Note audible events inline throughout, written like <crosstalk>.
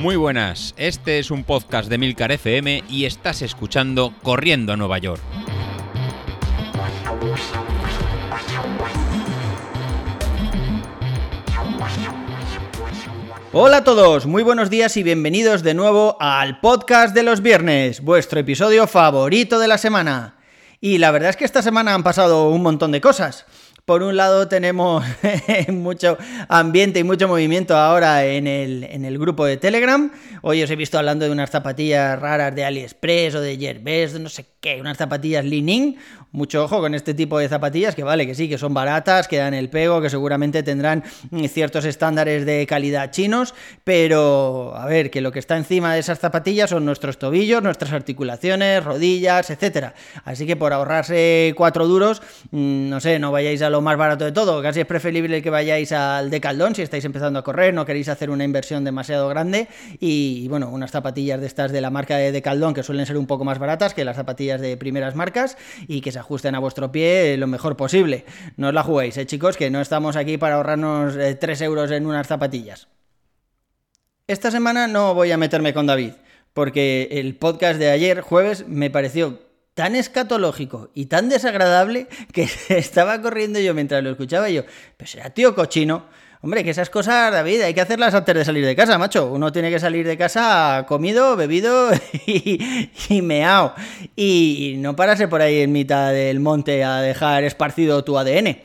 Muy buenas, este es un podcast de Milcar FM y estás escuchando Corriendo a Nueva York. Hola a todos, muy buenos días y bienvenidos de nuevo al podcast de los viernes, vuestro episodio favorito de la semana. Y la verdad es que esta semana han pasado un montón de cosas. Por un lado tenemos <laughs> mucho ambiente y mucho movimiento ahora en el, en el, grupo de Telegram. Hoy os he visto hablando de unas zapatillas raras de AliExpress o de Yerbest, no sé qué, unas zapatillas Li-Ning. Mucho ojo con este tipo de zapatillas que vale, que sí, que son baratas, que dan el pego, que seguramente tendrán ciertos estándares de calidad chinos, pero a ver, que lo que está encima de esas zapatillas son nuestros tobillos, nuestras articulaciones, rodillas, etcétera. Así que por ahorrarse cuatro duros, mm, no sé, no vayáis a lo más barato de todo. Casi es preferible que vayáis al Decaldón si estáis empezando a correr, no queréis hacer una inversión demasiado grande. Y, bueno, unas zapatillas de estas de la marca de Decaldón que suelen ser un poco más baratas que las zapatillas de primeras marcas y que se ajusten a vuestro pie lo mejor posible. No os la juguéis, ¿eh, chicos, que no estamos aquí para ahorrarnos 3 eh, euros en unas zapatillas. Esta semana no voy a meterme con David, porque el podcast de ayer, jueves, me pareció tan escatológico y tan desagradable que <laughs> estaba corriendo yo mientras lo escuchaba y yo, pues era tío cochino. Hombre, que esas cosas, David, hay que hacerlas antes de salir de casa, macho. Uno tiene que salir de casa comido, bebido <laughs> y, y meao. Y no pararse por ahí en mitad del monte a dejar esparcido tu ADN.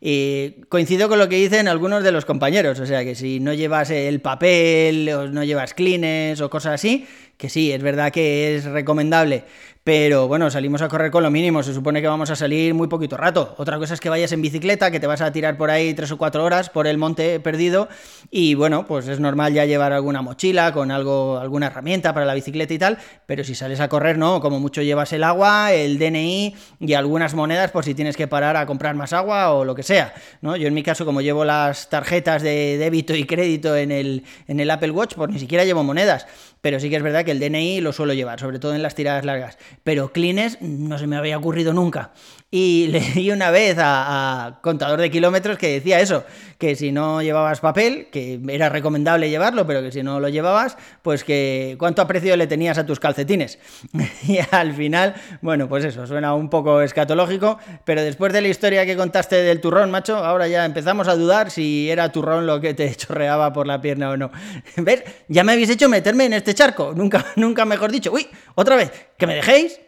Y coincido con lo que dicen algunos de los compañeros, o sea que si no llevas el papel o no llevas clines o cosas así, que sí, es verdad que es recomendable pero bueno, salimos a correr con lo mínimo, se supone que vamos a salir muy poquito rato. Otra cosa es que vayas en bicicleta, que te vas a tirar por ahí tres o cuatro horas por el monte perdido y bueno, pues es normal ya llevar alguna mochila con algo, alguna herramienta para la bicicleta y tal, pero si sales a correr no, como mucho llevas el agua, el DNI y algunas monedas por si tienes que parar a comprar más agua o lo que sea, ¿no? Yo en mi caso como llevo las tarjetas de débito y crédito en el, en el Apple Watch, pues ni siquiera llevo monedas pero sí que es verdad que el DNI lo suelo llevar, sobre todo en las tiradas largas. Pero clines no se me había ocurrido nunca. Y <laughs> leí una vez a, Contador de Kilómetros que decía eso, que si no llevabas papel, que era recomendable llevarlo, pero que si no lo llevabas, pues que cuánto aprecio le tenías a tus calcetines. <laughs> y al final, bueno, pues eso, suena un poco escatológico, pero después de la historia que contaste del turrón, macho, ahora ya empezamos a dudar si era turrón lo que te <laughs> chorreaba por la pierna o no. ¿Ves? Ya me habéis hecho meterme en este charco, nunca, <laughs> nunca mejor dicho. Uy, otra vez, que me dejéis.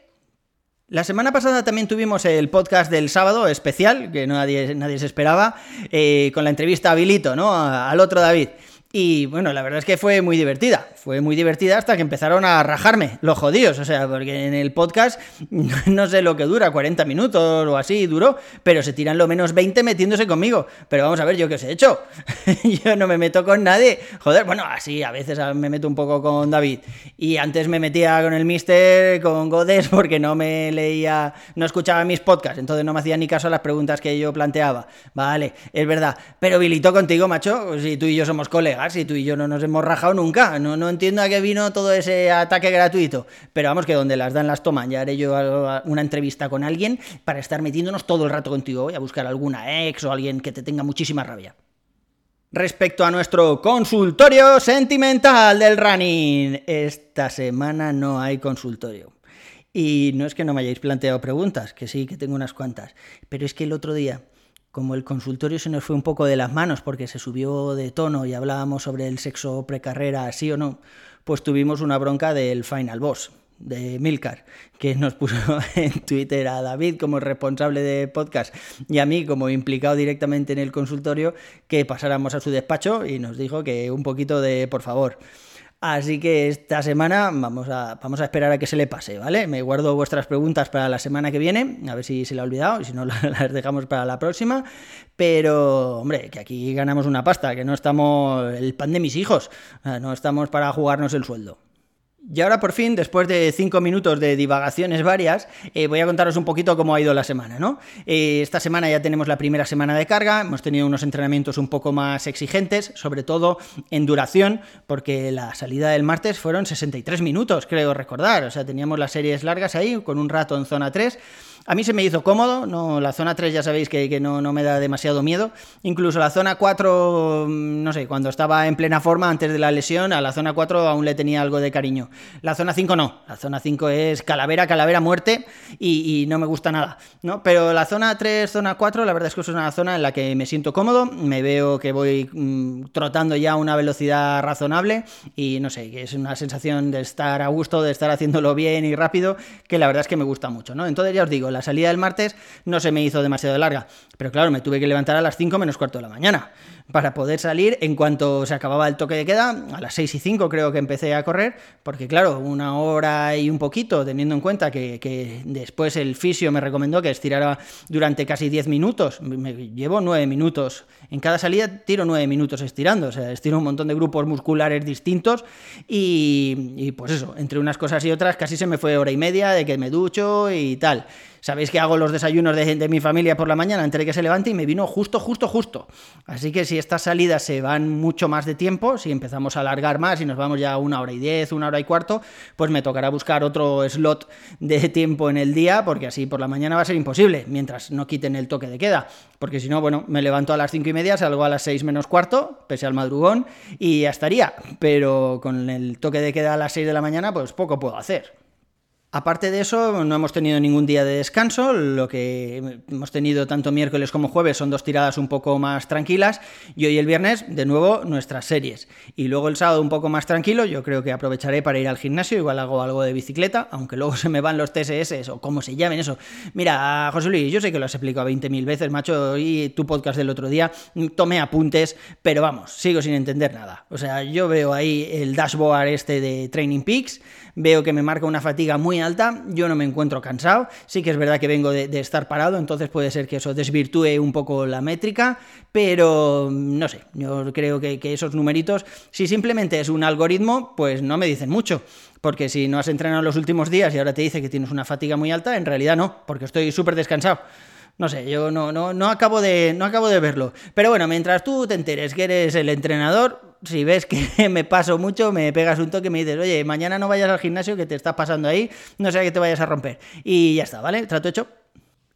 La semana pasada también tuvimos el podcast del sábado especial, que nadie, nadie se esperaba, eh, con la entrevista a Bilito, ¿no? Al otro David. Y bueno, la verdad es que fue muy divertida. Fue muy divertida hasta que empezaron a rajarme los jodidos. O sea, porque en el podcast <laughs> no sé lo que dura, 40 minutos o así duró, pero se tiran lo menos 20 metiéndose conmigo. Pero vamos a ver, ¿yo qué os he hecho? <laughs> yo no me meto con nadie. Joder, bueno, así a veces me meto un poco con David. Y antes me metía con el Mister, con Godes, porque no me leía, no escuchaba mis podcasts. Entonces no me hacía ni caso a las preguntas que yo planteaba. Vale, es verdad. Pero Bilito contigo, macho, si tú y yo somos colegas si tú y yo no nos hemos rajado nunca. No, no entiendo a qué vino todo ese ataque gratuito. Pero vamos, que donde las dan las toman. Ya haré yo una entrevista con alguien para estar metiéndonos todo el rato contigo. Voy a buscar alguna ex o alguien que te tenga muchísima rabia. Respecto a nuestro consultorio sentimental del running, esta semana no hay consultorio. Y no es que no me hayáis planteado preguntas, que sí, que tengo unas cuantas, pero es que el otro día como el consultorio se nos fue un poco de las manos porque se subió de tono y hablábamos sobre el sexo precarrera, sí o no, pues tuvimos una bronca del Final Boss de Milcar, que nos puso <laughs> en Twitter a David como responsable de podcast y a mí como implicado directamente en el consultorio, que pasáramos a su despacho y nos dijo que un poquito de por favor. Así que esta semana vamos a, vamos a esperar a que se le pase, ¿vale? Me guardo vuestras preguntas para la semana que viene, a ver si se le ha olvidado, y si no <laughs> las dejamos para la próxima. Pero, hombre, que aquí ganamos una pasta, que no estamos el pan de mis hijos, no estamos para jugarnos el sueldo. Y ahora por fin, después de cinco minutos de divagaciones varias, eh, voy a contaros un poquito cómo ha ido la semana, ¿no? Eh, esta semana ya tenemos la primera semana de carga, hemos tenido unos entrenamientos un poco más exigentes, sobre todo en duración, porque la salida del martes fueron 63 minutos, creo recordar, o sea, teníamos las series largas ahí, con un rato en zona 3, A mí se me hizo cómodo, no, la zona 3 ya sabéis que, no, no, me da demasiado miedo. Incluso la zona 4, mm, no sé, cuando estaba en plena forma antes de la lesión, a la zona 4 aún le tenía algo de cariño. La zona 5 no, la zona 5 es calavera, calavera, muerte y, no me gusta nada. ¿no? Pero la zona 3, zona 4, la verdad es que es una zona en la que me siento cómodo, me veo que voy mm, trotando ya a una velocidad razonable y no sé, que es una sensación de estar a gusto, de estar haciéndolo bien y rápido, que la verdad es que me gusta mucho. ¿no? Entonces ya os digo, la salida del martes no se me hizo demasiado larga, pero claro, me tuve que levantar a las 5 menos cuarto de la mañana para poder salir en cuanto se acababa el toque de queda, a las 6 y 5 creo que empecé a correr, porque claro, una hora y un poquito, teniendo en cuenta que, después el fisio me recomendó que estirara durante casi 10 minutos, me llevo 9 minutos, en cada salida tiro 9 minutos estirando, o sea, estiro un montón de grupos musculares distintos y, y pues eso, entre unas cosas y otras casi se me fue hora y media de que me ducho y tal. Sabéis que hago los desayunos de, de mi familia por la mañana antes de que se levante y me vino justo, justo, justo. Así que si estas salidas se van mucho más de tiempo, si empezamos a alargar más y nos vamos ya a una hora y diez, una hora y cuarto, pues me tocará buscar otro slot de tiempo en el día, porque así por la mañana va a ser imposible, mientras no quiten el toque de queda. Porque si no, bueno, me levanto a las cinco y media, salgo a las seis menos cuarto, pese al madrugón, y ya estaría. Pero con el toque de queda a las seis de la mañana, pues poco puedo hacer. Aparte de eso, no hemos tenido ningún día de descanso, lo que hemos tenido tanto miércoles como jueves son dos tiradas un poco más tranquilas y hoy el viernes de nuevo nuestras series. Y luego el sábado un poco más tranquilo, yo creo que aprovecharé para ir al gimnasio, igual hago algo de bicicleta, aunque luego <laughs> se me van los TSS o como se llamen eso. Mira, José Luis, yo sé que lo has explicado 20.000 veces, macho, y tu podcast del otro día, tomé apuntes, pero vamos, sigo sin entender nada. O sea, yo veo ahí el dashboard este de Training Peaks, veo que me marca una fatiga muy alta, yo no me encuentro cansado, sí que es verdad que vengo de, estar parado, entonces puede ser que eso desvirtúe un poco la métrica, pero no sé, yo creo que, que esos numeritos, si simplemente es un algoritmo, pues no me dicen mucho porque si no has entrenado los últimos días y ahora te dice que tienes una fatiga muy alta, en realidad no, porque estoy súper descansado. No sé, yo no, no, no, acabo de, no acabo de verlo. Pero bueno, mientras tú te enteres que eres el entrenador, si ves que <laughs> me paso mucho, me pegas un toque y me dices, oye, mañana no vayas al gimnasio que te estás pasando ahí, no sea que te vayas a romper. Y ya está, ¿vale? Trato hecho.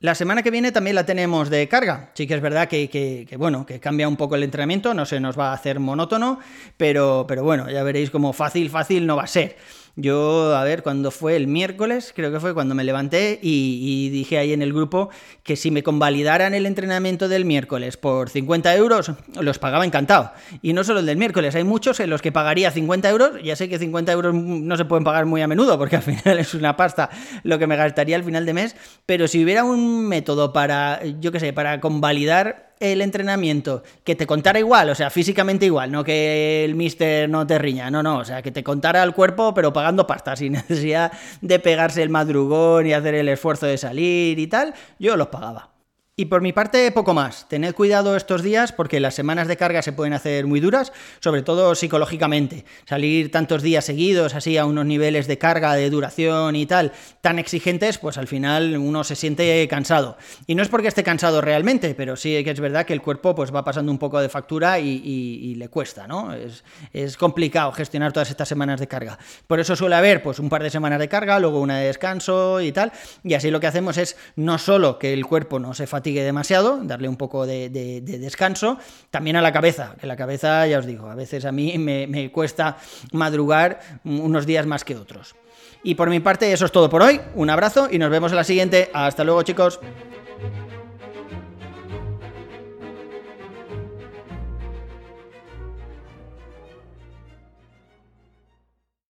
La semana que viene también la tenemos de carga. Sí que es verdad que, que, bueno, que cambia un poco el entrenamiento, no se nos va a hacer monótono, pero, pero bueno, ya veréis como fácil, fácil no va a ser. Yo, a ver, cuando fue el miércoles, creo que fue cuando me levanté y, dije ahí en el grupo que si me convalidaran el entrenamiento del miércoles por 50 euros, los pagaba encantado. Y no solo el del miércoles, hay muchos en los que pagaría 50 euros. Ya sé que 50 euros no se pueden pagar muy a menudo porque al <laughs> final es una pasta lo que me gastaría al final de mes. Pero si hubiera un método para, yo qué sé, para convalidar el entrenamiento, que te contara igual, o sea, físicamente igual, no que el mister no te riña, no, no, o sea, que te contara el cuerpo, pero pagando pasta, <laughs> sin necesidad de pegarse el madrugón y hacer el esfuerzo de salir y tal, yo los pagaba. Y por mi parte, poco más. Tened cuidado estos días porque las semanas de carga se pueden hacer muy duras, sobre todo psicológicamente. Salir tantos días seguidos, así a unos niveles de carga, de duración y tal, tan exigentes, pues al final uno se siente cansado. Y no es porque esté cansado realmente, pero sí que es verdad que el cuerpo pues va pasando un poco de factura y, le cuesta, ¿no? Es, es, complicado gestionar todas estas semanas de carga. Por eso suele haber pues un par de semanas de carga, luego una de descanso y tal. Y así lo que hacemos es no solo que el cuerpo no se fatigue, demasiado, darle un poco de, descanso. También a la cabeza, que la cabeza, ya os digo, a veces a mí me, me cuesta madrugar unos días más que otros. Y por mi parte, eso es todo por hoy. Un abrazo y nos vemos en la siguiente. Hasta luego, chicos.